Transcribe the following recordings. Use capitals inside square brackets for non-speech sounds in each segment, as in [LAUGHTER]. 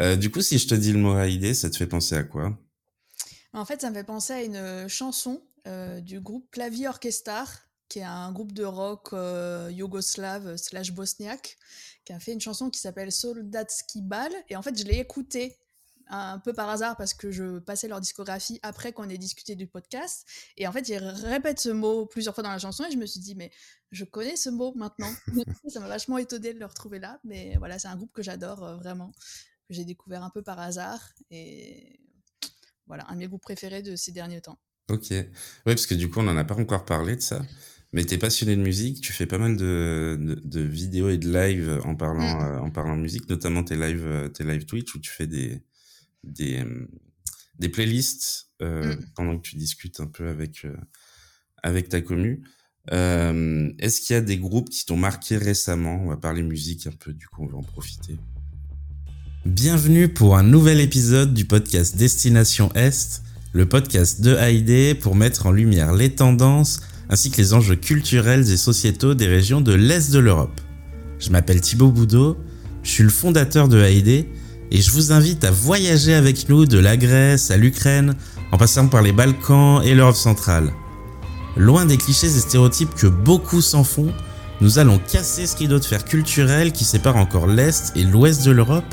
Euh, du coup, si je te dis le mot Haïdé, ça te fait penser à quoi? En fait, ça me fait penser à une chanson euh, du groupe Clavier Orchestar, qui est un groupe de rock euh, yougoslave slash bosniaque, qui a fait une chanson qui s'appelle Soldatski Bal. Et en fait, je l'ai écoutée un peu par hasard parce que je passais leur discographie après qu'on ait discuté du podcast. Et en fait, ils répètent ce mot plusieurs fois dans la chanson et je me suis dit, mais je connais ce mot maintenant. [LAUGHS] ça m'a vachement étonné de le retrouver là. Mais voilà, c'est un groupe que j'adore euh, vraiment, que j'ai découvert un peu par hasard. Et voilà, un de mes groupes préférés de ces derniers temps. Ok. Oui, parce que du coup, on n'en a pas encore parlé de ça. Mais tu es passionné de musique, tu fais pas mal de, de, vidéos et de live en parlant, mmh. euh, en parlant musique, notamment tes live, euh, tes live Twitch où tu fais des, des, des playlists euh, mmh. pendant que tu discutes un peu avec, euh, avec ta commu. Euh, Est-ce qu'il y a des groupes qui t'ont marqué récemment? On va parler musique un peu, du coup on va en profiter. Bienvenue pour un nouvel épisode du podcast Destination Est, le podcast de AID pour mettre en lumière les tendances ainsi que les enjeux culturels et sociétaux des régions de l'Est de l'Europe. Je m'appelle Thibaut Boudot, je suis le fondateur de AID et je vous invite à voyager avec nous de la Grèce à l'Ukraine, en passant par les Balkans et l'Europe centrale. Loin des clichés et stéréotypes que beaucoup s'en font, nous allons casser ce rideau de fer culturel qui sépare encore l'Est et l'Ouest de l'Europe,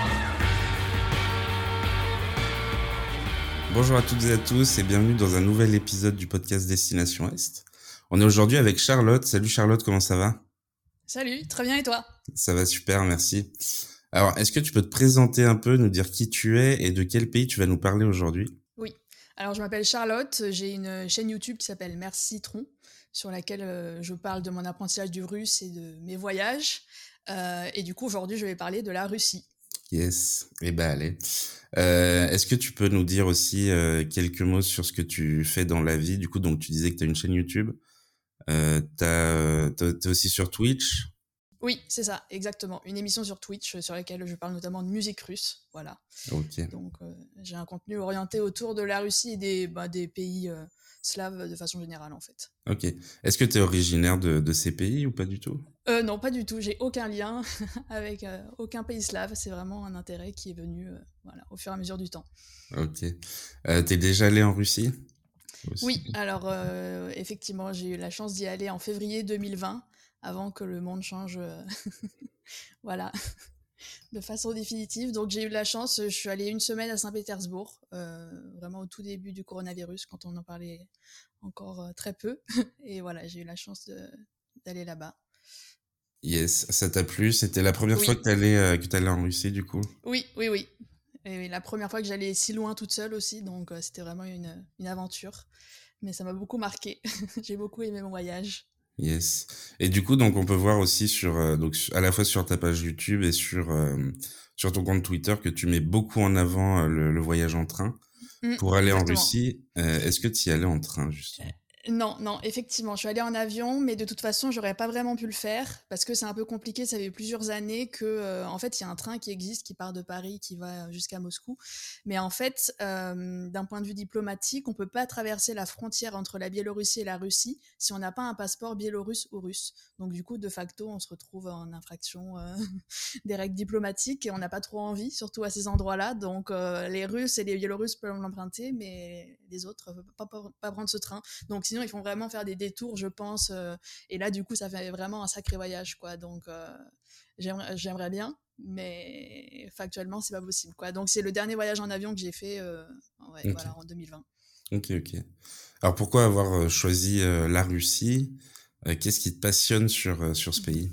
Bonjour à toutes et à tous et bienvenue dans un nouvel épisode du podcast Destination Est. On est aujourd'hui avec Charlotte. Salut Charlotte, comment ça va? Salut, très bien et toi? Ça va super, merci. Alors, est-ce que tu peux te présenter un peu, nous dire qui tu es et de quel pays tu vas nous parler aujourd'hui? Alors, je m'appelle Charlotte, j'ai une chaîne YouTube qui s'appelle Merci Citron, sur laquelle euh, je parle de mon apprentissage du russe et de mes voyages. Euh, et du coup, aujourd'hui, je vais parler de la Russie. Yes, eh ben allez. Euh, est-ce que tu peux nous dire aussi quelques mots sur ce que tu fais dans la vie? Du coup, donc tu disais que tu as une chaîne YouTube. Euh, tu es aussi sur Twitch? Oui, c'est ça, exactement. Une émission sur Twitch euh, sur laquelle je parle notamment de musique russe. Voilà. Ok. Donc, euh, j'ai un contenu orienté autour de la Russie et des, bah, des pays euh, slaves de façon générale, en fait. Ok. Est-ce que tu es originaire de, de, ces pays ou pas du tout? Non, pas du tout. J'ai aucun lien [LAUGHS] avec aucun pays slave. C'est vraiment un intérêt qui est venu voilà, au fur et à mesure du temps. Ok. T'es déjà allé en Russie? Oui, alors effectivement, j'ai eu la chance d'y aller en février 2020 avant que le monde change, euh, [LAUGHS] voilà, de façon définitive. Donc j'ai eu de la chance, je suis allée une semaine à Saint-Pétersbourg, euh, vraiment au tout début du coronavirus, quand on en parlait encore euh, très peu. [LAUGHS] Et voilà, j'ai eu la chance d'aller là-bas. Yes, ça t'a plu? C'était la première fois que tu allais, allais en Russie, du coup? Oui, oui, oui. Et la première fois que j'allais si loin toute seule aussi, donc c'était vraiment une, une aventure. Mais ça m'a beaucoup marqué. [LAUGHS] j'ai beaucoup aimé mon voyage. Yes. Et du coup, donc on peut voir aussi sur euh, donc à la fois sur ta page YouTube et sur euh, sur ton compte Twitter que tu mets beaucoup en avant euh, le, voyage en train mmh, pour aller en Russie. Est-ce que tu y allais en train justement? Non, non, effectivement, je suis allée en avion, mais de toute façon, j'aurais pas vraiment pu le faire parce que c'est un peu compliqué. Ça fait plusieurs années que, euh, en fait, il y a un train qui existe qui part de Paris, qui va jusqu'à Moscou. Mais en fait, euh, d'un point de vue diplomatique, on peut pas traverser la frontière entre la Biélorussie et la Russie si on n'a pas un passeport biélorusse ou russe. Donc, du coup, de facto, on se retrouve en infraction euh, [LAUGHS] des règles diplomatiques et on n'a pas trop envie, surtout à ces endroits-là. Donc, les Russes et les Biélorusses peuvent l'emprunter, mais les autres ne peuvent pas, pas prendre ce train. Donc, sinon, ils font vraiment faire des détours, je pense. Euh, et là, du coup, ça fait vraiment un sacré voyage, quoi. Donc, euh, j'aimerais bien, mais factuellement, c'est pas possible, quoi. Donc, c'est le dernier voyage en avion que j'ai fait euh, en 2020. Ok, ok. Alors, pourquoi avoir choisi la Russie? Qu'est-ce qui te passionne sur, sur ce pays?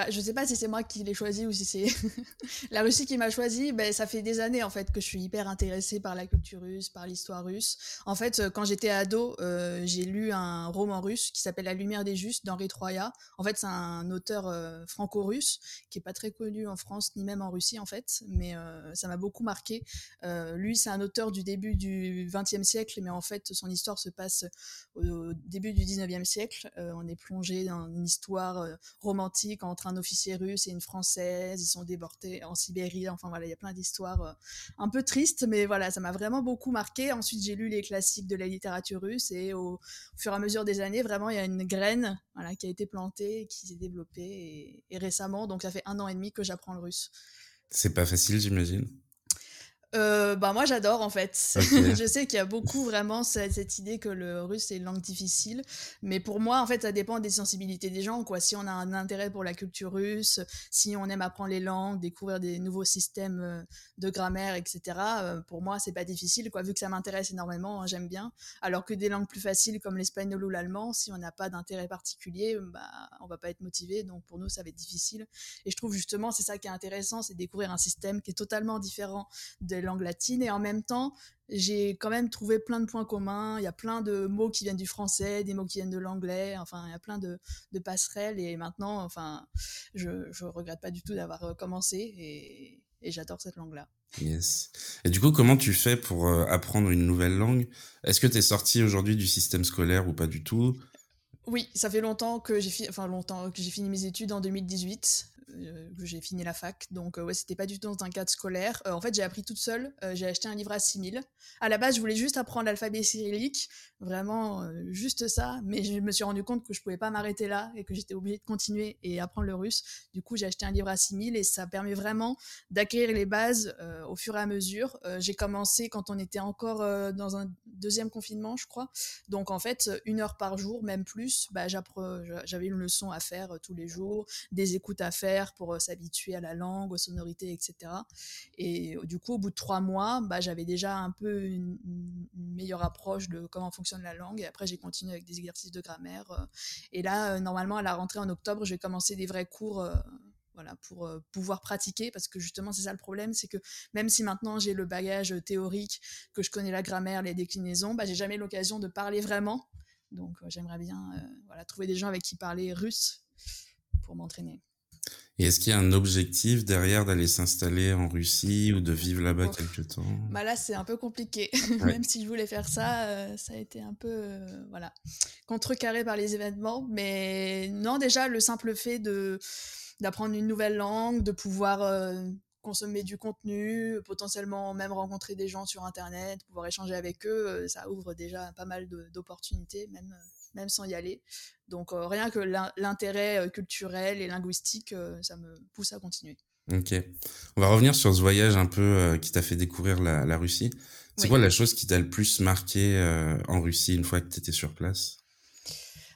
Bah, je sais pas si c'est moi qui l'ai choisi ou si c'est [LAUGHS] la Russie qui m'a choisi. Ben, ça fait des années en fait que je suis hyper intéressée par la culture russe, par l'histoire russe. En fait, euh, quand j'étais ado, euh, j'ai lu un roman russe qui s'appelle La Lumière des Justes d'Henri Troya. En fait, c'est un auteur euh, franco-russe qui est pas très connu en France ni même en Russie en fait, mais ça m'a beaucoup marqué. lui, c'est un auteur du début du XXe siècle, mais en fait, son histoire se passe au, début du XIXe siècle. on est plongé dans une histoire romantique entre un officier russe et une française, ils sont déportés en Sibérie, enfin voilà, il y a plein d'histoires euh, un peu tristes, mais voilà, ça m'a vraiment beaucoup marqué. Ensuite, j'ai lu les classiques de la littérature russe et au, fur et à mesure des années, vraiment, il y a une graine voilà, qui a été plantée, qui s'est développée et récemment, donc ça fait un an et demi que j'apprends le russe. C'est pas facile, j'imagine? Euh, bah moi j'adore en fait. [LAUGHS] je sais qu'il y a beaucoup vraiment cette, cette, idée que le russe est une langue difficile, mais pour moi en fait ça dépend des sensibilités des gens quoi. Si on a un intérêt pour la culture russe, si on aime apprendre les langues, découvrir des nouveaux systèmes euh, de grammaire, etc. Euh, pour moi c'est pas difficile quoi. Vu que ça m'intéresse énormément, hein, j'aime bien. Alors que des langues plus faciles comme l'espagnol ou l'allemand, si on n'a pas d'intérêt particulier, bah on va pas être motivé. Donc pour nous ça va être difficile. Et je trouve justement c'est ça qui est intéressant, c'est découvrir un système qui est totalement différent de langue latine et en même temps j'ai quand même trouvé plein de points communs. Il y a plein de mots qui viennent du français, des mots qui viennent de l'anglais. Enfin, il y a plein de, passerelles. Et maintenant, enfin, je, je regrette pas du tout d'avoir euh, commencé et, j'adore cette langue-là. Yes. Et du coup, comment tu fais pour euh, apprendre une nouvelle langue? Est-ce que tu es sorti aujourd'hui du système scolaire ou pas du tout? Oui, ça fait longtemps que j'ai enfin longtemps que j'ai fini mes études en 2018. Euh, j'ai fini la fac. Donc, euh, ouais, c'était pas du tout dans un cadre scolaire. Euh, en fait, j'ai appris toute seule. j'ai acheté un livre à 6000. À la base, je voulais juste apprendre l'alphabet cyrillique. Vraiment, juste ça. Mais je me suis rendu compte que je pouvais pas m'arrêter là et que j'étais obligée de continuer et apprendre le russe. Du coup, j'ai acheté un livre à 6000 et ça permet vraiment d'acquérir les bases au fur et à mesure. j'ai commencé quand on était encore dans un deuxième confinement, je crois. Donc, en fait, une heure par jour, même plus, bah, j'avais une leçon à faire tous les jours, des écoutes à faire pour euh, s'habituer à la langue, aux sonorités, etc. Et euh, du coup, au bout de trois mois, bah, j'avais déjà un peu une, meilleure approche de comment fonctionne la langue. Et après, j'ai continué avec des exercices de grammaire. Euh. Et là, normalement, à la rentrée en octobre, je vais commencer des vrais cours. voilà, pour pouvoir pratiquer, parce que justement, c'est ça le problème, c'est que même si maintenant j'ai le bagage théorique, que je connais la grammaire, les déclinaisons, bah, j'ai jamais l'occasion de parler vraiment. Donc, j'aimerais bien voilà, trouver des gens avec qui parler russe pour m'entraîner. Et est-ce qu'il y a un objectif derrière d'aller s'installer en Russie ou de vivre là-bas quelque temps? Bah Là, c'est un peu compliqué. [LAUGHS] Même si je voulais faire ça, euh, ça a été un peu euh, voilà, contrecarré par les événements. Mais non, déjà, le simple fait de d'apprendre une nouvelle langue, de pouvoir euh, consommer du contenu, potentiellement même rencontrer des gens sur Internet, pouvoir échanger avec eux, ça ouvre déjà pas mal d'opportunités, même même sans y aller. Donc euh, rien que l'intérêt euh, culturel et linguistique, euh, ça me pousse à continuer. Ok. On va revenir sur ce voyage un peu qui t'a fait découvrir la, Russie. C'est quoi la chose qui t'a le plus marqué en Russie une fois que tu étais sur place?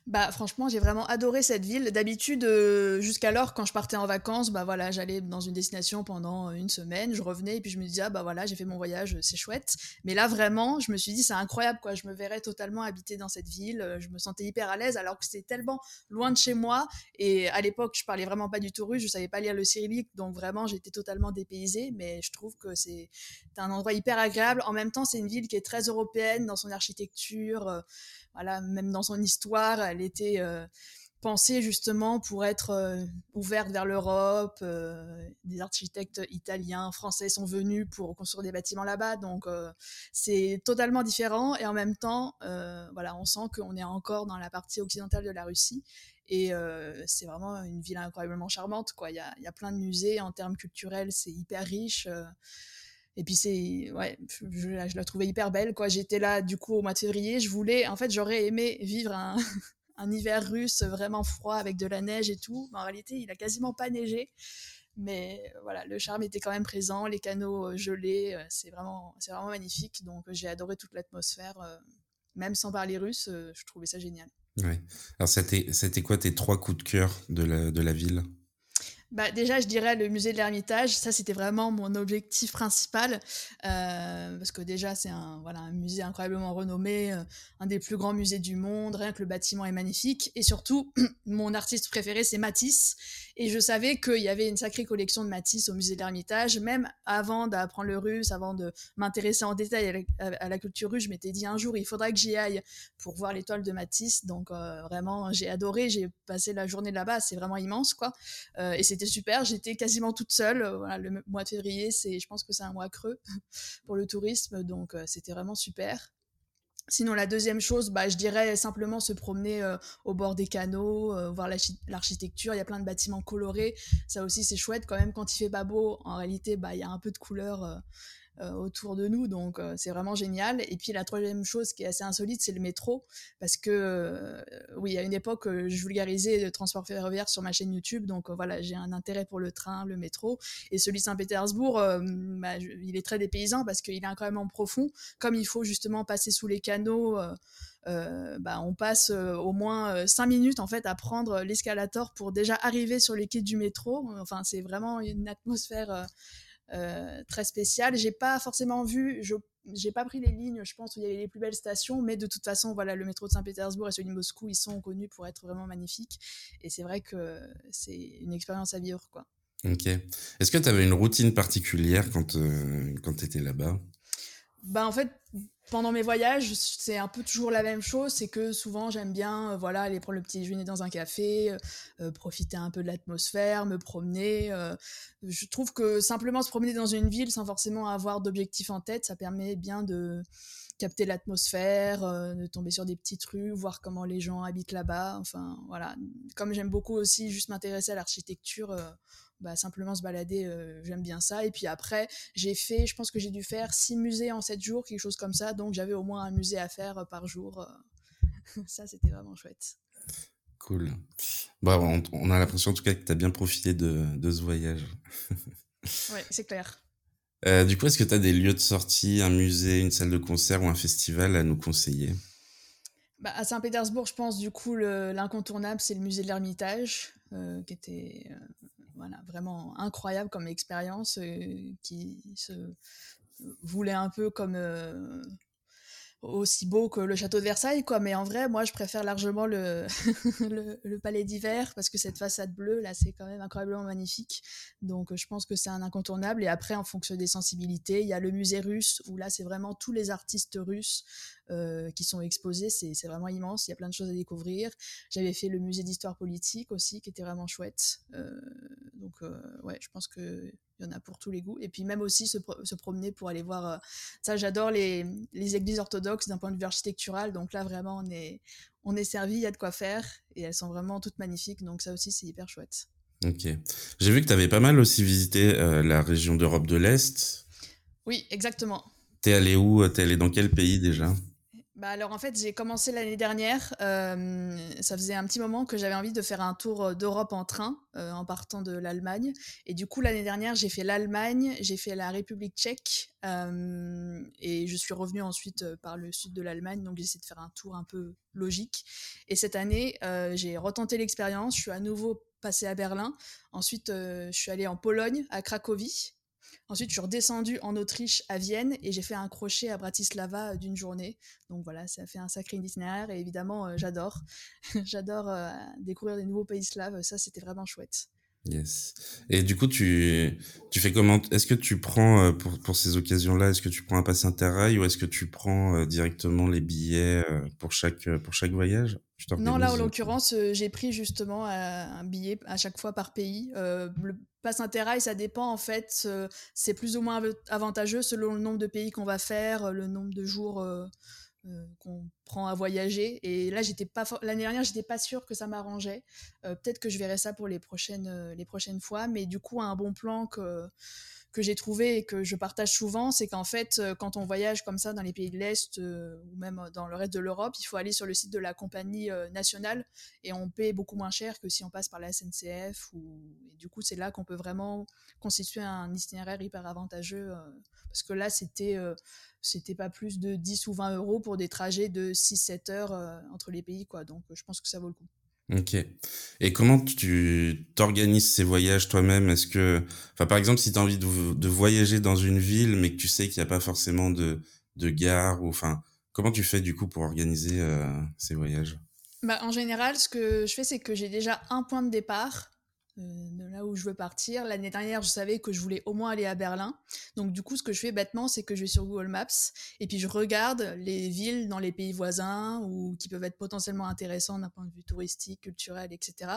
Bah franchement, j'ai vraiment adoré cette ville. D'habitude, euh, jusqu'alors, quand je partais en vacances, bah voilà, j'allais dans une destination pendant une semaine, je revenais et puis je me disais ah bah voilà, j'ai fait mon voyage, c'est chouette. Mais là vraiment, je me suis dit c'est incroyable quoi, je me verrais totalement habiter dans cette ville, je me sentais hyper à l'aise alors que c'était tellement loin de chez moi et à l'époque, je parlais vraiment pas du tout russe, je savais pas lire le cyrillique, donc vraiment j'étais totalement dépaysée, mais je trouve que c'est un endroit hyper agréable. En même temps, c'est une ville qui est très européenne dans son architecture. Voilà, même dans son histoire, elle était euh, pensée justement pour être euh, ouverte vers l'Europe. Euh, des architectes italiens, français sont venus pour construire des bâtiments là-bas, donc c'est totalement différent. Et en même temps, voilà, on sent qu'on est encore dans la partie occidentale de la Russie. Et c'est vraiment une ville incroyablement charmante. Il y a plein de musées en termes culturels, c'est hyper riche. Et puis c'est, ouais, je, la trouvais hyper belle, quoi. J'étais là, du coup, au mois de février. Je voulais, en fait, j'aurais aimé vivre un, [LAUGHS] un, hiver russe vraiment froid avec de la neige et tout. En réalité, il a quasiment pas neigé. Mais voilà, le charme était quand même présent, les canaux euh, gelés, euh, c'est vraiment, c'est vraiment magnifique. Donc j'ai adoré toute l'atmosphère, euh, même sans parler russe, je trouvais ça génial. Ouais. Alors c'était, c'était quoi tes trois coups de cœur de la, de la ville? Bah, déjà, je dirais le musée de l'Ermitage. Ça, c'était vraiment mon objectif principal. Euh, parce que déjà, c'est un, voilà, un musée incroyablement renommé, euh, un des plus grands musées du monde. Rien que le bâtiment est magnifique. Et surtout, [CLEARS THROAT] mon artiste préféré, c'est Matisse. Et je savais qu'il y avait une sacrée collection de Matisse au musée de l'Ermitage. Même avant d'apprendre le russe, avant de m'intéresser en détail à la, culture russe, je m'étais dit un jour, il faudra que j'y aille pour voir l'étoile de Matisse. Donc, euh, vraiment, j'ai adoré. J'ai passé la journée là-bas. C'est vraiment immense, quoi. et c'était super. J'étais quasiment toute seule. Euh, le mois de février, c'est, je pense que c'est un mois creux [LAUGHS] pour le tourisme, donc euh, c'était vraiment super. Sinon, la deuxième chose, bah, je dirais simplement se promener euh, au bord des canaux, voir l'architecture. Il y a plein de bâtiments colorés. Ça aussi, c'est chouette. Quand même, quand il fait pas beau, en réalité, bah, il y a un peu de couleur euh, autour de nous, donc euh, c'est vraiment génial. Et puis la troisième chose qui est assez insolite, c'est le métro, parce que euh, oui, à une époque, je vulgarisais le transport ferroviaire sur ma chaîne YouTube, donc voilà, j'ai un intérêt pour le train, le métro, et celui de Saint-Pétersbourg, bah, il est très dépaysant parce qu'il est incroyablement profond, comme il faut justement passer sous les canaux. bah, on passe au moins 5 minutes en fait à prendre l'escalator pour déjà arriver sur les quais du métro. Enfin, c'est vraiment une atmosphère euh, très spécial. J'ai pas forcément vu, je j'ai pas pris les lignes, je pense, où il y avait les plus belles stations, mais de toute façon, voilà, le métro de Saint-Pétersbourg et celui de Moscou, ils sont connus pour être vraiment magnifiques. Et c'est vrai que c'est une expérience à vivre, quoi. Ok. Est-ce que tu avais une routine particulière quand, euh, quand tu étais là-bas? Bah, En fait, pendant mes voyages, c'est un peu toujours la même chose. C'est que souvent, j'aime bien euh, voilà, aller prendre le petit déjeuner dans un café, euh, euh, profiter un peu de l'atmosphère, me promener. je trouve que simplement se promener dans une ville sans forcément avoir d'objectif en tête, ça permet bien de capter l'atmosphère, de tomber sur des petites rues, voir comment les gens habitent là-bas. Enfin, voilà. Comme j'aime beaucoup aussi juste m'intéresser à l'architecture bah, simplement se balader, euh, j'aime bien ça. Et puis après, j'ai fait, je pense que j'ai dû faire six musées en sept jours, quelque chose comme ça. Donc j'avais au moins un musée à faire euh, par jour. Euh. [LAUGHS] ça, c'était vraiment chouette. Cool. Bon, on, a l'impression en tout cas que tu as bien profité de, de ce voyage. [LAUGHS] oui, c'est clair. du coup, est-ce que tu as des lieux de sortie, un musée, une salle de concert ou un festival à nous conseiller? Bah, À Saint-Pétersbourg, je pense du coup l'incontournable, c'est le musée de l'Ermitage, qui était voilà, vraiment incroyable comme expérience euh, qui se voulait un peu comme euh, aussi beau que le château de Versailles, quoi. Mais en vrai, moi, je préfère largement [LAUGHS] le, le, palais d'hiver parce que cette façade bleue, là, c'est quand même incroyablement magnifique. Donc, je pense que c'est un incontournable. Et après, en fonction des sensibilités, il y a le musée russe où là, c'est vraiment tous les artistes russes euh, qui sont exposés. C'est vraiment immense. Il y a plein de choses à découvrir. J'avais fait le musée d'histoire politique aussi, qui était vraiment chouette. Donc, euh, ouais, je pense que il y en a pour tous les goûts. Et puis même aussi se, se promener pour aller voir. Euh, ça, j'adore les, les, églises orthodoxes d'un point de vue architectural. Donc là, vraiment, on est, on est servi, il y a de quoi faire. Et elles sont vraiment toutes magnifiques. Donc ça aussi, c'est hyper chouette. Ok. J'ai vu que tu avais pas mal aussi visité euh, la région d'Europe de l'Est. Oui, exactement. T'es allé où T'es allé dans quel pays déjà? Bah alors en fait j'ai commencé l'année dernière, euh, ça faisait un petit moment que j'avais envie de faire un tour euh, d'Europe en train euh, en partant de l'Allemagne. Et du coup l'année dernière j'ai fait l'Allemagne, j'ai fait la République tchèque et je suis revenue ensuite par le sud de l'Allemagne. Donc j'ai essayé de faire un tour un peu logique. Et cette année j'ai retenté l'expérience, je suis à nouveau passée à Berlin, ensuite je suis allée en Pologne à Cracovie Ensuite, je suis redescendue en Autriche à Vienne et j'ai fait un crochet à Bratislava euh, d'une journée. Donc voilà, ça fait un sacré itinéraire et évidemment, euh, j'adore. [LAUGHS] j'adore euh, découvrir des nouveaux pays slaves. Ça, c'était vraiment chouette. Yes. Et du coup, tu, tu fais comment Est-ce que tu prends, pour, pour ces occasions-là, est-ce que tu prends un pass interrail ou est-ce que tu prends directement les billets pour chaque, pour chaque voyage? Non, là, en l'occurrence, j'ai pris justement un billet à chaque fois par pays. le pass interrail, ça dépend en fait. c'est plus ou moins avantageux selon le nombre de pays qu'on va faire, le nombre de jours euh, qu'on prend à voyager. Et là, j'étais pas l'année dernière, j'étais pas sûre que ça m'arrangeait. Euh, peut-être que je verrai ça pour les prochaines, euh, les prochaines fois. Mais du coup, un bon plan que que j'ai trouvé et que je partage souvent, c'est qu'en fait, quand on voyage comme ça dans les pays de l'Est ou même dans le reste de l'Europe, il faut aller sur le site de la compagnie nationale et on paie beaucoup moins cher que si on passe par la SNCF. Et du coup, c'est là qu'on peut vraiment constituer un itinéraire hyper avantageux. parce que là, c'était c'était pas plus de 10 ou 20 euros pour des trajets de 6-7 heures euh, entre les pays, quoi. Donc, je pense que ça vaut le coup. OK. Et comment tu t'organises ces voyages toi-même? Est-ce que enfin, par exemple, si tu as envie de de voyager dans une ville, mais que tu sais qu'il y a pas forcément de de gare ou enfin, comment tu fais du coup pour organiser, heu, ces voyages? Bah, en général, ce que je fais, c'est que j'ai déjà un point de départ euh, de là où je veux partir. L'année dernière, je savais que je voulais au moins aller à Berlin. Donc du coup, ce que je fais bêtement, c'est que je vais sur Google Maps et puis je regarde les villes dans les pays voisins ou qui peuvent être potentiellement intéressantes d'un point de vue touristique, culturel, etc.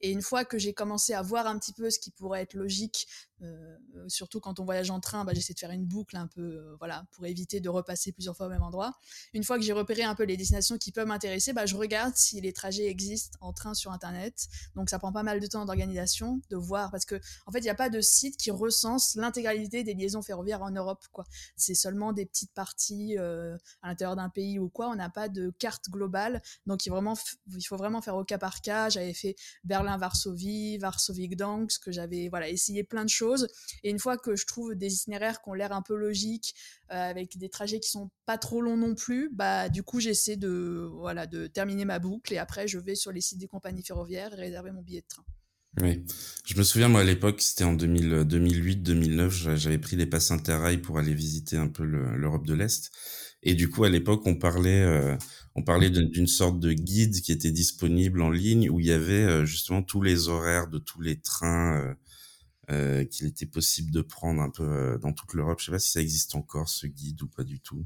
Et une fois que j'ai commencé à voir un petit peu ce qui pourrait être logique euh, surtout quand on voyage en train, bah, j'essaie de faire une boucle un peu, euh, voilà, pour éviter de repasser plusieurs fois au même endroit. Une fois que j'ai repéré un peu les destinations qui peuvent m'intéresser, bah, je regarde si les trajets existent en train sur Internet. Donc ça prend pas mal de temps de voir, parce que en fait, il n'y a pas de site qui recense l'intégralité des liaisons ferroviaires en Europe, quoi. C'est seulement des petites parties euh, à l'intérieur d'un pays ou quoi. On n'a pas de carte globale, donc il, faut vraiment faire au cas par cas. J'avais fait Berlin-Varsovie, Varsovie-Gdansk, que j'avais voilà essayé plein de choses et une fois que je trouve des itinéraires qui ont l'air un peu logiques, euh, avec des trajets qui sont pas trop longs non plus, bah du coup j'essaie de voilà de terminer ma boucle et après je vais sur les sites des compagnies ferroviaires et réserver mon billet de train. Oui, je me souviens moi à l'époque c'était en 2008-2009, j'avais pris des passes Interrail pour aller visiter un peu l'Europe de l'Est et du coup à l'époque on parlait euh, on parlait d'une sorte de guide qui était disponible en ligne où il y avait euh, justement tous les horaires de tous les trains euh, qu'il était possible de prendre un peu euh, dans toute l'Europe. Je sais pas si ça existe encore ce guide ou pas du tout.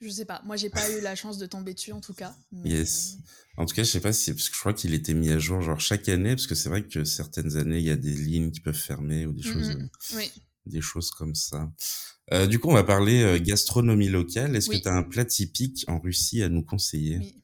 Je sais pas. Moi, j'ai pas eu la chance de tomber dessus en tout cas. Yes. En tout cas, je sais pas si parce que je crois qu'il était mis à jour genre chaque année parce que c'est vrai que certaines années il y a des lignes qui peuvent fermer ou des choses. Euh, oui. Des choses comme ça. Euh, du coup, on va parler gastronomie locale. Est-ce que tu as un plat typique en Russie à nous conseiller? Oui.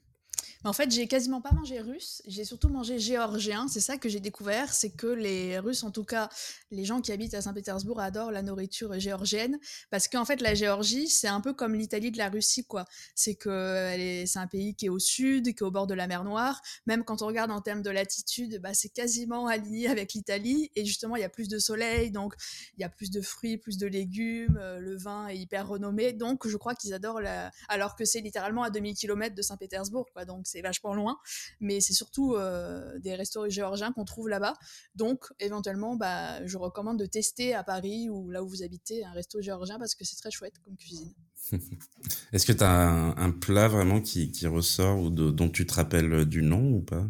En fait, j'ai quasiment pas mangé russe, j'ai surtout mangé géorgien. C'est ça que j'ai découvert, c'est que les Russes, en tout cas les gens qui habitent à Saint-Pétersbourg, adorent la nourriture géorgienne parce qu'en fait, la Géorgie, c'est un peu comme l'Italie de la Russie, quoi. C'est que c'est un pays qui est au sud, qui est au bord de la mer Noire. Même quand on regarde en termes de latitude, bah, c'est quasiment aligné avec l'Italie. Et justement, il y a plus de soleil, donc il y a plus de fruits, plus de légumes. Euh, le vin est hyper renommé, donc je crois qu'ils adorent la. Alors que c'est littéralement à 2000 km de Saint-Pétersbourg, quoi. C'est vachement loin, mais c'est surtout euh, des restaurants géorgiens qu'on trouve là-bas. Donc, éventuellement, bah, je recommande de tester à Paris ou là où vous habitez un resto géorgien parce que c'est très chouette comme cuisine. [LAUGHS] Est-ce que tu as un, plat vraiment qui, ressort ou dont tu te rappelles du nom ou pas?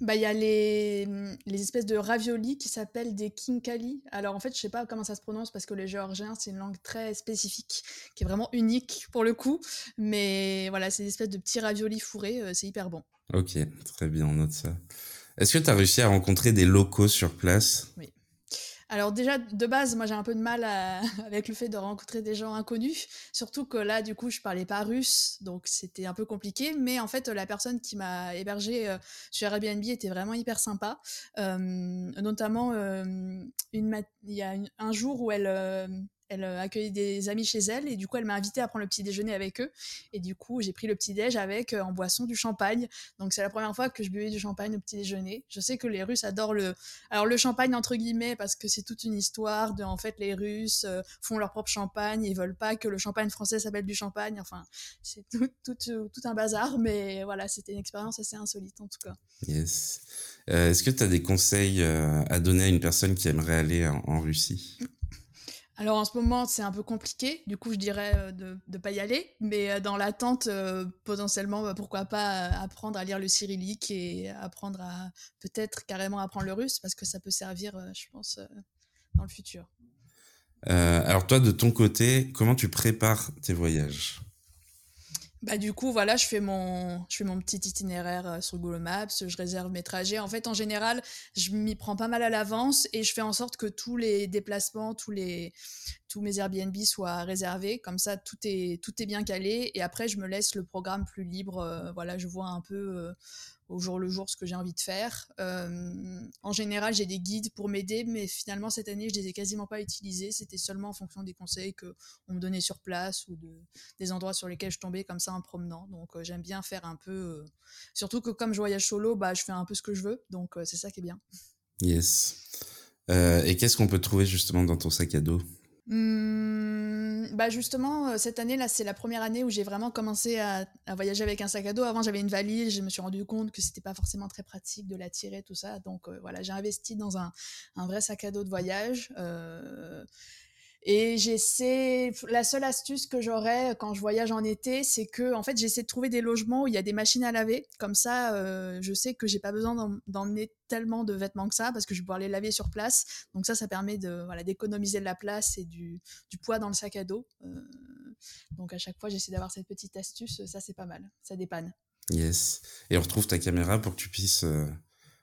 Bah, il y a les, les espèces de raviolis qui s'appellent des kinkali. Alors en fait, je sais pas comment ça se prononce parce que le géorgien, c'est une langue très spécifique, qui est vraiment unique pour le coup. Mais voilà, c'est des espèces de petits raviolis fourrés, euh, c'est hyper bon. Ok, très bien, on note ça. Est-ce que tu as réussi à rencontrer des locaux sur place? Oui. Alors déjà, de base, moi j'ai un peu de mal [LAUGHS] avec le fait de rencontrer des gens inconnus, surtout que là, du coup, je parlais pas russe, donc c'était un peu compliqué, mais en fait, la personne qui m'a hébergé euh, sur Airbnb était vraiment hyper sympa, euh, notamment euh, une il y a un jour où elle elle euh, accueillait des amis chez elle et du coup elle m'a invité à prendre le petit déjeuner avec eux. Et du coup j'ai pris le petit déj avec euh, en boisson du champagne. Donc c'est la première fois que je buvais du champagne au petit déjeuner. Je sais que les Russes adorent le alors le champagne entre guillemets parce que c'est toute une histoire de en fait les Russes euh, font leur propre champagne. Ils veulent pas que le champagne français s'appelle du champagne. Enfin c'est tout, tout, tout, un bazar. Mais voilà c'était une expérience assez insolite en tout cas. Yes. Est-ce que tu as des conseils à donner à une personne qui aimerait aller en Russie? Alors en ce moment, c'est un peu compliqué, du coup je dirais euh, de ne pas y aller, mais euh, dans l'attente, euh, potentiellement, bah, pourquoi pas apprendre à lire le cyrillique et apprendre à peut-être carrément apprendre le russe, parce que ça peut servir, je pense, dans le futur. alors toi, de ton côté, comment tu prépares tes voyages? Bah, du coup, voilà, je fais mon, je fais mon petit itinéraire euh, sur Google Maps, je réserve mes trajets. En fait, en général, je m'y prends pas mal à l'avance et je fais en sorte que tous les déplacements, tous les, tous mes Airbnb soient réservés. Comme ça, tout est, tout est bien calé. Et après, je me laisse le programme plus libre. Euh, voilà, je vois un peu euh, au jour le jour ce que j'ai envie de faire. Euh, en général, j'ai des guides pour m'aider, mais finalement cette année, je les ai quasiment pas utilisés. C'était seulement en fonction des conseils que on me donnait sur place ou de, des endroits sur lesquels je tombais comme ça en promenant. Donc euh, j'aime bien faire un peu, euh, surtout que comme je voyage solo, bah je fais un peu ce que je veux. Donc c'est ça qui est bien. Yes. et qu'est-ce qu'on peut trouver justement dans ton sac à dos? Mmh, bah justement, euh, cette année là, c'est la première année où j'ai vraiment commencé à, voyager avec un sac à dos. Avant, j'avais une valise, je me suis rendu compte que c'était pas forcément très pratique de la tirer, tout ça. Donc euh, voilà, j'ai investi dans un, un, vrai sac à dos de voyage. Euh, et j'essaie, la seule astuce que j'aurais quand je voyage en été, c'est que en fait j'essaie de trouver des logements où il y a des machines à laver. Comme ça, euh, je sais que j'ai pas besoin d'emmener tellement de vêtements que ça parce que je vais pouvoir les laver sur place. Donc ça, ça permet de voilà d'économiser de la place et du, du, poids dans le sac à dos. Euh, donc à chaque fois, j'essaie d'avoir cette petite astuce. Ça, c'est pas mal. Ça dépanne. Yes. Et on retrouve ta caméra pour que tu puisses euh,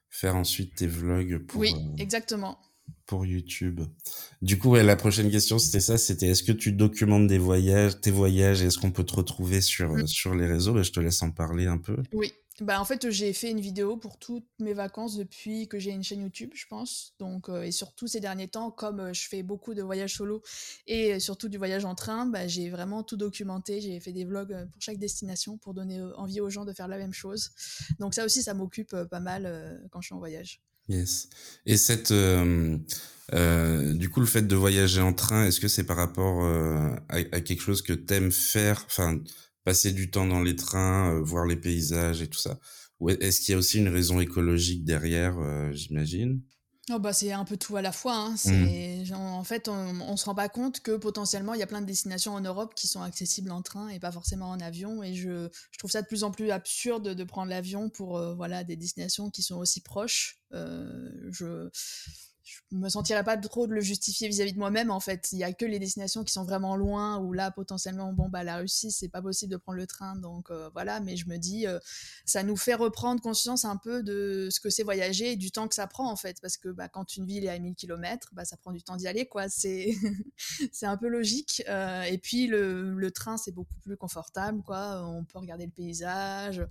faire ensuite tes vlogs. Pour, oui, exactement pour YouTube. Du coup, la prochaine question, c'était ça, c'était est-ce que tu documentes des voyages, tes voyages, et est-ce qu'on peut te retrouver sur, mmh. sur les réseaux? Bah, Je te laisse en parler un peu. Oui, bah en fait j'ai fait une vidéo pour toutes mes vacances depuis que j'ai une chaîne YouTube, je pense. Donc euh, et surtout ces derniers temps, comme euh, je fais beaucoup de voyages solo et surtout du voyage en train, bah, j'ai vraiment tout documenté. J'ai fait des vlogs euh, pour chaque destination pour donner envie aux gens de faire la même chose. Donc ça aussi, ça m'occupe pas mal quand je suis en voyage. Yes. Et cette, euh, euh, du coup, le fait de voyager en train, est-ce que c'est par rapport euh, à, à, quelque chose que t'aimes faire, enfin, passer du temps dans les trains, euh, voir les paysages et tout ça, ou est-ce qu'il y a aussi une raison écologique derrière, euh, j'imagine? Oh bah c'est un peu tout à la fois. Hein. Mmh. En fait, on, on se rend pas compte que potentiellement il y a plein de destinations en Europe qui sont accessibles en train et pas forcément en avion. Et je, je trouve ça de plus en plus absurde de prendre l'avion pour euh, voilà des destinations qui sont aussi proches. Euh, je je me sentirais pas trop de le justifier vis-à-vis de moi-même en fait. Il y a que les destinations qui sont vraiment loin où là potentiellement bon bah la Russie c'est pas possible de prendre le train donc euh, voilà. Mais je me dis euh, ça nous fait reprendre conscience un peu de ce que c'est voyager et du temps que ça prend en fait. Parce que bah, quand une ville est à 1000 km bah ça prend du temps d'y aller quoi. C'est [LAUGHS] c'est un peu logique euh, et puis le, le train c'est beaucoup plus confortable quoi. On peut regarder le paysage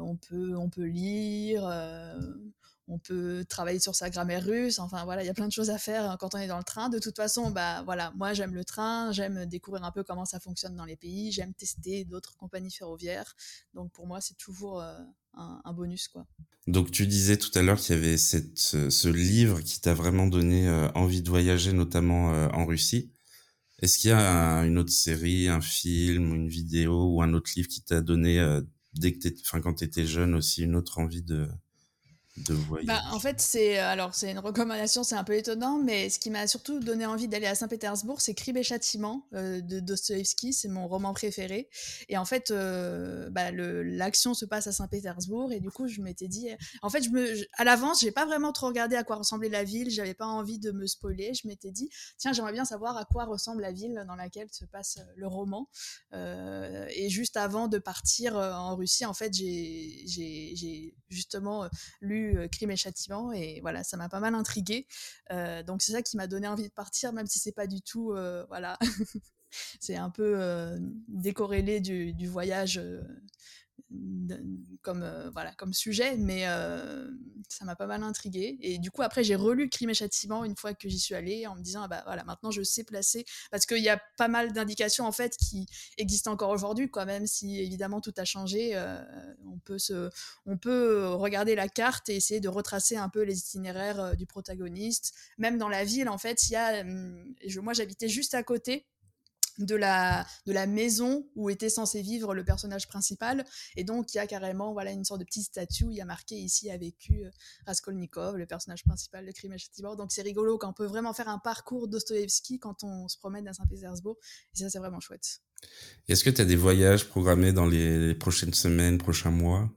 on peut on peut lire on peut travailler sur sa grammaire russe. Enfin voilà, il y a plein de choses à faire hein, quand on est dans le train. De toute façon, bah voilà, moi j'aime le train, j'aime découvrir un peu comment ça fonctionne dans les pays, j'aime tester d'autres compagnies ferroviaires. Donc pour moi, c'est toujours euh, un, bonus quoi. Donc tu disais tout à l'heure qu'il y avait cette, ce, livre qui t'a vraiment donné euh, envie de voyager, notamment euh, en Russie. Est-ce qu'il y a une autre série, un film, une vidéo ou un autre livre qui t'a donné dès que enfin quand t'étais jeune aussi une autre envie de bah, en fait, c'est alors c'est une recommandation, c'est un peu étonnant, mais ce qui m'a surtout donné envie d'aller à Saint-Pétersbourg, c'est Crime et Châtiment euh, de Dostoïevski, c'est mon roman préféré. Et en fait, euh, bah, l'action se passe à Saint-Pétersbourg, et du coup, je m'étais dit, en fait, je me, à l'avance, j'ai pas vraiment trop regardé à quoi ressemblait la ville, j'avais pas envie de me spoiler. Je m'étais dit, tiens, j'aimerais bien savoir à quoi ressemble la ville dans laquelle se passe le roman. Euh, et juste avant de partir en Russie, en fait, j'ai justement lu euh, Crime et Châtiment et voilà, ça m'a pas mal intrigué. Euh, donc c'est ça qui m'a donné envie de partir, même si c'est pas du tout, euh, voilà, [LAUGHS] c'est un peu décorrélé du, du voyage comme euh, voilà comme sujet mais euh, ça m'a pas mal intrigué et du coup après j'ai relu Crime et Châtiment une fois que j'y suis allée en me disant ah bah voilà maintenant je sais placer parce qu'il y a pas mal d'indications en fait qui existent encore aujourd'hui quand même si évidemment tout a changé euh, on peut se on peut regarder la carte et essayer de retracer un peu les itinéraires du protagoniste. Même dans la ville en fait il y a hum, je, moi j'habitais juste à côté de la, de la maison où était censé vivre le personnage principal. Et donc, il y a carrément voilà, une sorte de petite statue il y a marqué ici a vécu Raskolnikov, le personnage principal de Crime et Châtiment. Donc, c'est rigolo qu'on peut vraiment faire un parcours Dostoevsky quand on se promène à Saint-Pétersbourg. Et ça, c'est vraiment chouette. Est-ce que tu as des voyages programmés dans les prochaines semaines, prochains mois?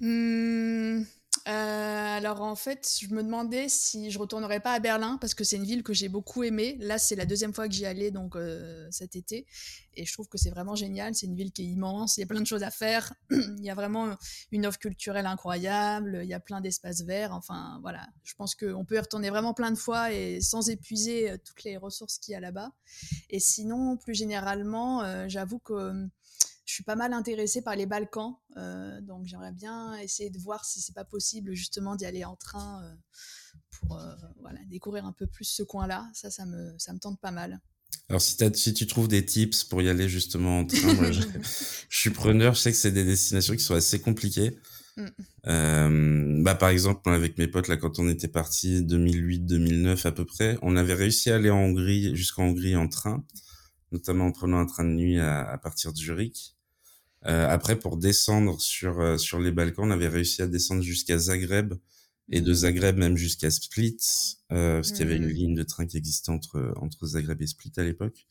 Mmh, euh, alors en fait, je me demandais si je retournerais pas à Berlin parce que c'est une ville que j'ai beaucoup aimée. Là, c'est la deuxième fois que j'y allais donc euh, cet été et je trouve que c'est vraiment génial. C'est une ville qui est immense, il y a plein de choses à faire. [CLEARS THROAT] il y a vraiment une offre culturelle incroyable, il y a plein d'espaces verts. Enfin voilà, je pense qu'on peut y retourner vraiment plein de fois et sans épuiser euh, toutes les ressources qu'il y a là-bas. Et sinon, plus généralement, j'avoue que je suis pas mal intéressée par les Balkans, euh, donc j'aimerais bien essayer de voir si c'est pas possible justement d'y aller en train euh, pour euh, voilà, découvrir un peu plus ce coin-là. Ça, ça me, ça me tente pas mal. Alors si, si tu trouves des tips pour y aller justement en train, [LAUGHS] je, suis preneur. Je sais que c'est des destinations qui sont assez compliquées. Mmh. bah, par exemple, avec mes potes, là, quand on était partis 2008-2009 à peu près, on avait réussi à aller en Hongrie, jusqu'en Hongrie en train, notamment en prenant un train de nuit à, à partir de Zurich. Euh, après, pour descendre sur, euh, sur les Balkans, on avait réussi à descendre jusqu'à Zagreb et de mmh. Zagreb même jusqu'à Split, euh, parce qu'il y avait une mmh. ligne de train qui existait entre, entre Zagreb et Split à l'époque.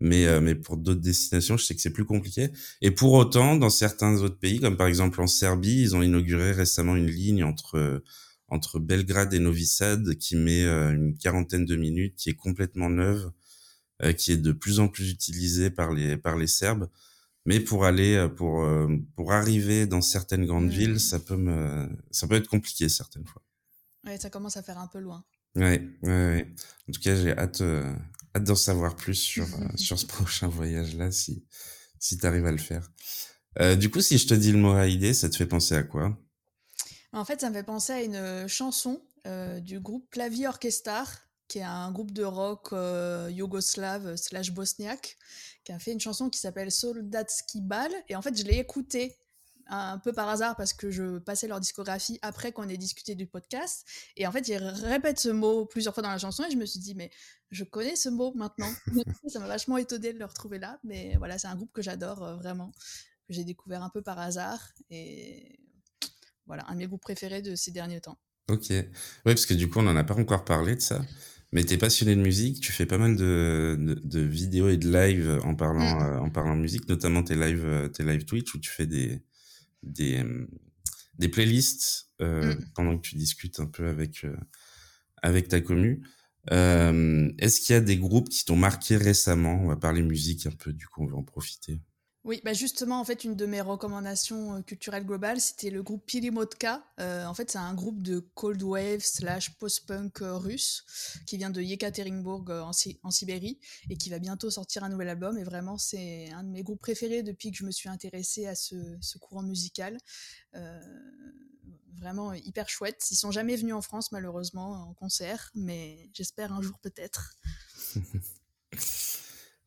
Mais, euh, mais pour d'autres destinations, je sais que c'est plus compliqué. Et pour autant, dans certains autres pays, comme par exemple en Serbie, ils ont inauguré récemment une ligne entre, entre Belgrade et Novi Sad qui met une quarantaine de minutes, qui est complètement neuve, qui est de plus en plus utilisée par les, par les Serbes. Mais pour aller, euh, pour, euh, pour arriver dans certaines grandes villes, mmh. ça peut me, ça peut être compliqué certaines fois. Ouais, ça commence à faire un peu loin. Ouais, ouais, ouais. En tout cas, j'ai hâte, euh, hâte d'en savoir plus sur, [LAUGHS] sur ce prochain voyage-là, si, si tu arrives à le faire. Euh, du coup, si je te dis le mot Haïdé, ça te fait penser à quoi? En fait, ça me fait penser à une chanson du groupe Clavier Orchestar, qui est un groupe de rock yougoslave slash bosniaque, qui a fait une chanson qui s'appelle Soldatski Bal. Et en fait, je l'ai écoutée un peu par hasard parce que je passais leur discographie après qu'on ait discuté du podcast. Et en fait, ils répètent ce mot plusieurs fois dans la chanson et je me suis dit, mais je connais ce mot maintenant. [LAUGHS] ça m'a vachement étonné de le retrouver là. Mais voilà, c'est un groupe que j'adore euh, vraiment, que j'ai découvert un peu par hasard. Et voilà, un de mes groupes préférés de ces derniers temps. Ok. Oui, parce que du coup, on n'en a pas encore parlé de ça. Mais tu es passionné de musique, tu fais pas mal de, de, de vidéos et de live en parlant, mmh. euh, en parlant musique, notamment tes live, euh, tes live Twitch où tu fais des, des, des playlists euh, mmh. pendant que tu discutes un peu avec, euh, avec ta commu. Est-ce qu'il y a des groupes qui t'ont marqué récemment? On va parler musique un peu, du coup, on va en profiter. Oui, bah justement, en fait, une de mes recommandations euh, culturelles globales, c'était le groupe Pilimotka. Euh, en fait, c'est un groupe de cold wave slash post-punk euh, russe qui vient de Yekaterinbourg en, Sibérie et qui va bientôt sortir un nouvel album. Et vraiment, c'est un de mes groupes préférés depuis que je me suis intéressée à ce, ce courant musical. vraiment hyper chouette. Ils sont jamais venus en France, malheureusement, en concert, mais j'espère un jour peut-être. [LAUGHS]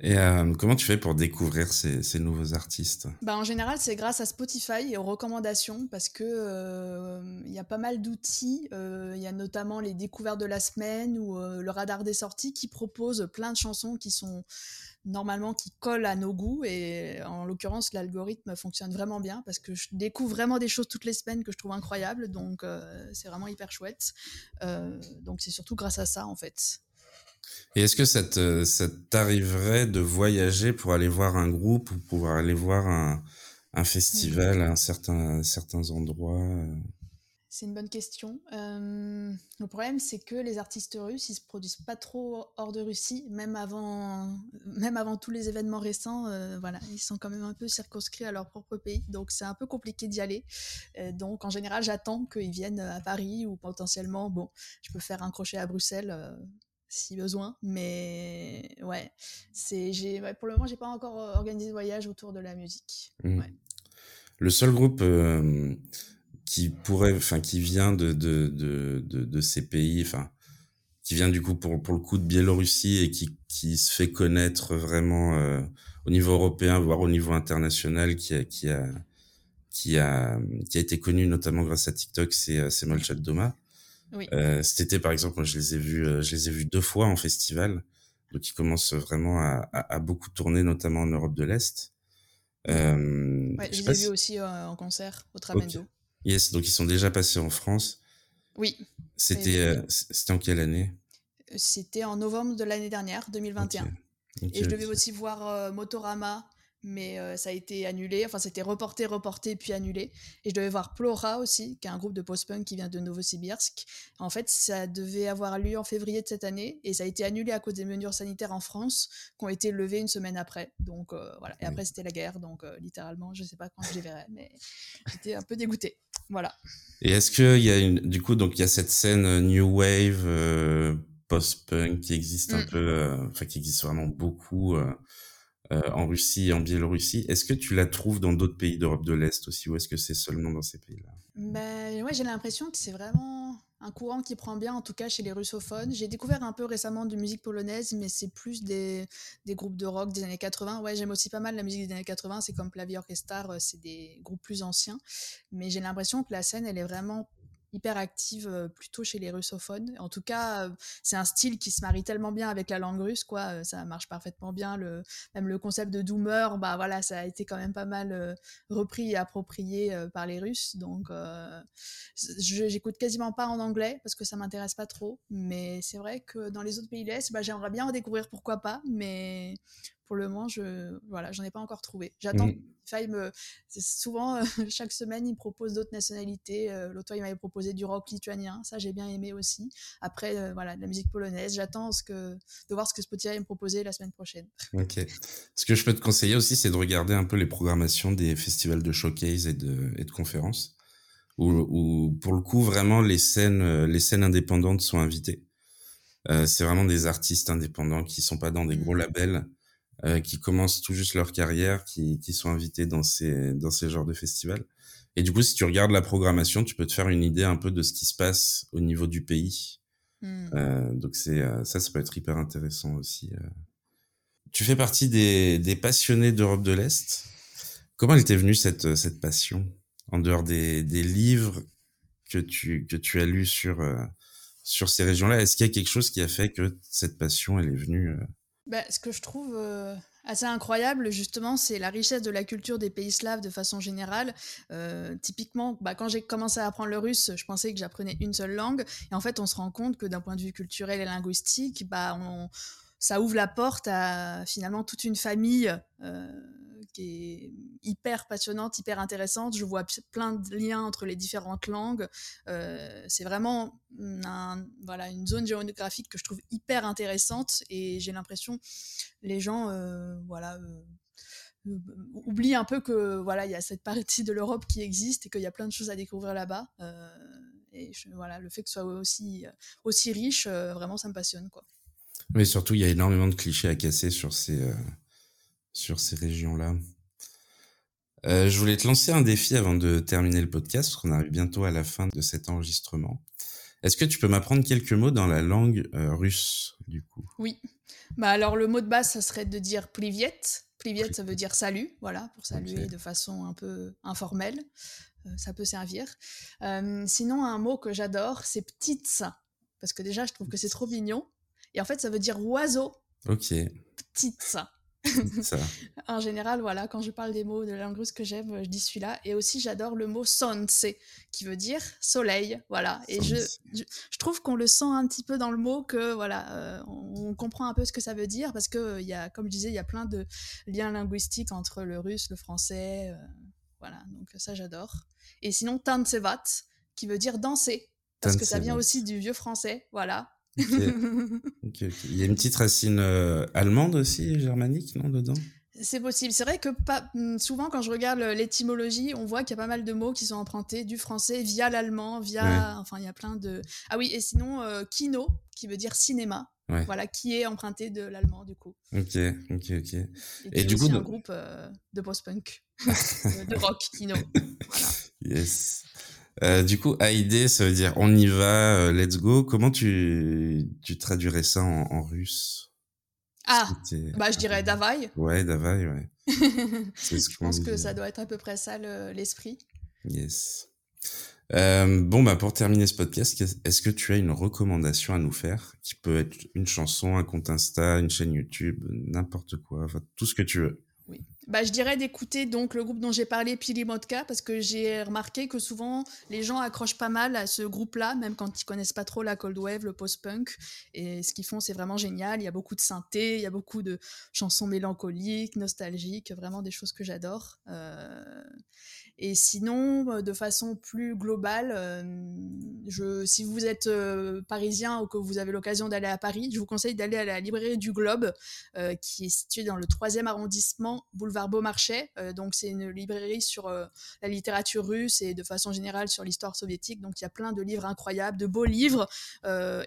Et euh, comment tu fais pour découvrir ces, nouveaux artistes? Bah, En général, c'est grâce à Spotify et aux recommandations parce que euh, il y a pas mal d'outils. Euh, il y a notamment les découvertes de la semaine ou le radar des sorties qui propose plein de chansons qui sont normalement qui collent à nos goûts. Et en l'occurrence, l'algorithme fonctionne vraiment bien parce que je découvre vraiment des choses toutes les semaines que je trouve incroyables. Donc, c'est vraiment hyper chouette. donc, c'est surtout grâce à ça en fait. Et est-ce que ça, t'arriverait de voyager pour aller voir un groupe ou pouvoir aller voir un, un festival mmh. à un certain, certains endroits euh? C'est une bonne question. Euh, le problème, c'est que les artistes russes, ils se produisent pas trop hors de Russie, même avant, même avant tous les événements récents. Euh, voilà, ils sont quand même un peu circonscrits à leur propre pays, donc c'est un peu compliqué d'y aller. donc en général, j'attends qu'ils viennent à Paris ou potentiellement, bon, je peux faire un crochet à Bruxelles si besoin. Mais ouais, c'est, j'ai, pour le moment, j'ai pas encore euh, organisé de voyage autour de la musique. Mmh. Le seul groupe euh, qui pourrait, enfin, qui vient de, de, de, de, ces pays, enfin, qui vient du coup pour, pour le coup de Biélorussie et qui, qui se fait connaître vraiment euh, au niveau européen, voire au niveau international, qui a, qui a, qui a, qui a été connu notamment grâce à TikTok, c'est, c'est Molchat Doma. Oui. Euh, cet été, par exemple, je les ai vus, euh, je les ai vus deux fois en festival. Donc, ils commencent vraiment à, à, à beaucoup tourner, notamment en Europe de l'Est. Euh, ouais, je, les ai vus aussi en concert au Tramendo. Yes, donc ils sont déjà passés en France. Oui. C'était, c'était en quelle année? C'était en novembre de l'année dernière, 2021. Et je devais aussi voir Motorama mais euh, ça a été annulé. Enfin, c'était reporté, reporté, puis annulé. Et je devais voir Plora aussi, qui est un groupe de post-punk qui vient de Novosibirsk. En fait, ça devait avoir lieu en février de cette année, et ça a été annulé à cause des mesures sanitaires en France, qui ont été levées une semaine après. Donc euh, voilà. Et après, c'était la guerre, donc euh, littéralement, je sais pas quand je les verrai, mais j'étais un peu dégoûtée. Voilà. Et est-ce qu'il y a une, du coup, donc il y a cette scène New Wave post-punk qui existe un mm. peu, enfin qui existe vraiment beaucoup en Russie et en Biélorussie. Est-ce que tu la trouves dans d'autres pays d'Europe de l'Est aussi ou est-ce que c'est seulement dans ces pays-là? Ben, ouais, J'ai l'impression que c'est vraiment un courant qui prend bien, en tout cas chez les russophones. J'ai découvert un peu récemment de musique polonaise, mais c'est plus des, groupes de rock des années 80. Ouais, j'aime aussi pas mal la musique des années 80. C'est comme Plavi Orchestra, c'est des groupes plus anciens. Mais j'ai l'impression que la scène, elle est vraiment hyper active plutôt chez les russophones. En tout cas, c'est un style qui se marie tellement bien avec la langue russe, quoi. Ça marche parfaitement bien. Le, même le concept de doomer, bah voilà, ça a été quand même pas mal repris et approprié par les Russes. Donc, j'écoute quasiment pas en anglais parce que ça m'intéresse pas trop. Mais c'est vrai que dans les autres pays de l'Est, bah, j'aimerais bien en découvrir pourquoi pas. Mais pour le moment, je voilà, j'en ai pas encore trouvé. J'attends. Mmh. me, souvent [LAUGHS] chaque semaine, il propose d'autres nationalités. Euh, L'autre fois, il m'avait proposé du rock lituanien, ça j'ai bien aimé aussi. Après, euh, voilà, de la musique polonaise. J'attends ce que de voir ce que Spotify va me proposer la semaine prochaine. [LAUGHS] Ok. Ce que je peux te conseiller aussi, c'est de regarder un peu les programmations des festivals de showcase et de, et de conférences, où, où, pour le coup vraiment les scènes, euh, les scènes indépendantes sont invitées. Euh, c'est vraiment des artistes indépendants qui sont pas dans des gros mmh. labels euh, qui commencent tout juste leur carrière, qui, qui sont invités dans ces, dans ces genres de festivals. Et du coup, si tu regardes la programmation, tu peux te faire une idée un peu de ce qui se passe au niveau du pays. Mmh. Euh, donc c'est euh, ça, ça peut être hyper intéressant aussi. Euh. Tu fais partie des, des passionnés d'Europe de l'Est. Comment elle t'est venue cette, cette passion en dehors des, des livres que tu, que tu as lus sur, sur ces régions-là? Est-ce qu'il y a quelque chose qui a fait que cette passion, elle est venue bah, ce que je trouve euh, assez incroyable, justement, c'est la richesse de la culture des pays slaves de façon générale. Euh, typiquement, bah, quand j'ai commencé à apprendre le russe, je pensais que j'apprenais une seule langue. Et en fait, on se rend compte que d'un point de vue culturel et linguistique, bah, ça ouvre la porte à finalement toute une famille euh, qui est hyper passionnante, hyper intéressante. Je vois plein de liens entre les différentes langues. Euh, c'est vraiment voilà, une zone géographique que je trouve hyper intéressante et j'ai l'impression les gens euh, voilà, euh, oublient un peu que voilà il y a cette partie de l'Europe qui existe et qu'il y a plein de choses à découvrir là-bas. et voilà, le fait que ce soit aussi, aussi riche, vraiment ça me passionne. quoi. Mais surtout, il y a énormément de clichés à casser sur ces, sur ces régions-là. Euh, je voulais te lancer un défi avant de terminer le podcast, parce qu'on arrive bientôt à la fin de cet enregistrement. Est-ce que tu peux m'apprendre quelques mots dans la langue euh, russe, du coup? Oui. Bah alors, le mot de base, ça serait de dire pliviet. Pliviet, ça veut dire salut, voilà, pour saluer de façon un peu informelle. Euh, ça peut servir. sinon, un mot que j'adore, c'est ptitsa. Parce que déjà, je trouve que c'est trop mignon. Et en fait, ça veut dire oiseau. Ok. Ptitsa. [LAUGHS] en général, voilà, quand je parle des mots de la langue russe que j'aime, je dis celui-là. Et aussi, j'adore le mot sonse, qui veut dire soleil. Voilà. Et je, je, trouve qu'on le sent un petit peu dans le mot, que voilà, euh, on, comprend un peu ce que ça veut dire, parce que, il y a, comme je disais, il y a plein de liens linguistiques entre le russe, le français. Euh, voilà, donc ça, j'adore. Et sinon, tansevat, qui veut dire danser, parce que ça vient aussi du vieux français. Voilà. [LAUGHS] Il y a une petite racine euh, allemande aussi, germanique, non, dedans? C'est possible. C'est vrai que pas, hmm, souvent, quand je regarde l'étymologie, on voit qu'il y a pas mal de mots qui sont empruntés du français via l'allemand, via. Enfin, il y a plein de. Ah oui, et sinon, euh, kino, qui veut dire cinéma. Voilà, qui est emprunté de l'allemand, du coup. Ok, ok, ok. Et, du coup. un groupe euh, de post-punk, [LAUGHS] de rock, kino. Voilà. Yes. Euh, du coup, AID, ça veut dire on y va, euh, let's go. Comment tu, tu traduirais ça en, russe? Ah, bah je dirais Davai. Ouais, Davai, ouais. [LAUGHS] je pense que ça doit être à peu près ça l'esprit. yes. Euh, bon, bah pour terminer ce podcast, est-ce que tu as une recommandation à nous faire qui peut être une chanson, un compte Insta, une chaîne YouTube, n'importe quoi, enfin, tout ce que tu veux? Bah, je dirais d'écouter donc le groupe dont j'ai parlé, Pili Motka, parce que j'ai remarqué que souvent les gens accrochent pas mal à ce groupe-là, même quand ils connaissent pas trop la cold wave, le post-punk. Et ce qu'ils font, c'est vraiment génial. Il y a beaucoup de synthé, il y a beaucoup de chansons mélancoliques, nostalgiques, vraiment des choses que j'adore. Euh... Et sinon, euh, de façon plus globale, euh, si vous êtes parisien ou que vous avez l'occasion d'aller à Paris, je vous conseille d'aller à la librairie du Globe, qui est située dans le 3e arrondissement, boulevard Beaumarchais. donc c'est une librairie sur la littérature russe et de façon générale sur l'histoire soviétique. Donc il y a plein de livres incroyables, de beaux livres,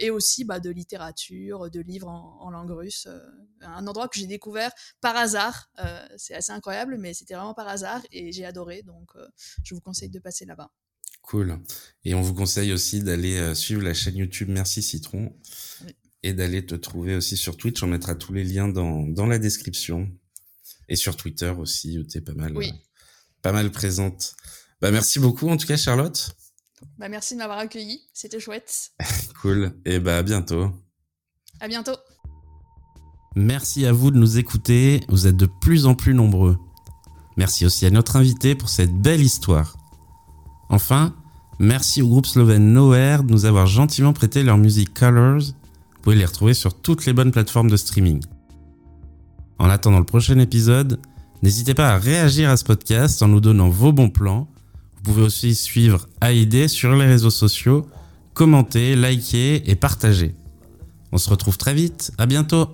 et aussi bah, de littérature, de livres en, en langue russe. un endroit que j'ai découvert par hasard. c'est assez incroyable, mais c'était vraiment par hasard et j'ai adoré. Donc euh, je vous conseille de passer là-bas. Cool. Et on vous conseille aussi d'aller euh, suivre la chaîne YouTube Merci Citron et d'aller te trouver aussi sur Twitch. On mettra tous les liens dans, dans la description et sur Twitter aussi où tu es pas mal, Oui. euh, pas mal présente. Bah, merci beaucoup en tout cas, Charlotte. Bah, merci de m'avoir accueilli, c'était chouette. [LAUGHS] Cool. Et bah, à bientôt. À bientôt. Merci à vous de nous écouter, vous êtes de plus en plus nombreux. Merci aussi à notre invité pour cette belle histoire. Enfin, merci au groupe slovène Nowhere de nous avoir gentiment prêté leur musique Colors. Vous pouvez les retrouver sur toutes les bonnes plateformes de streaming. En attendant le prochain épisode, n'hésitez pas à réagir à ce podcast en nous donnant vos bons plans. Vous pouvez aussi suivre AID sur les réseaux sociaux, commenter, liker et partager. On se retrouve très vite, à bientôt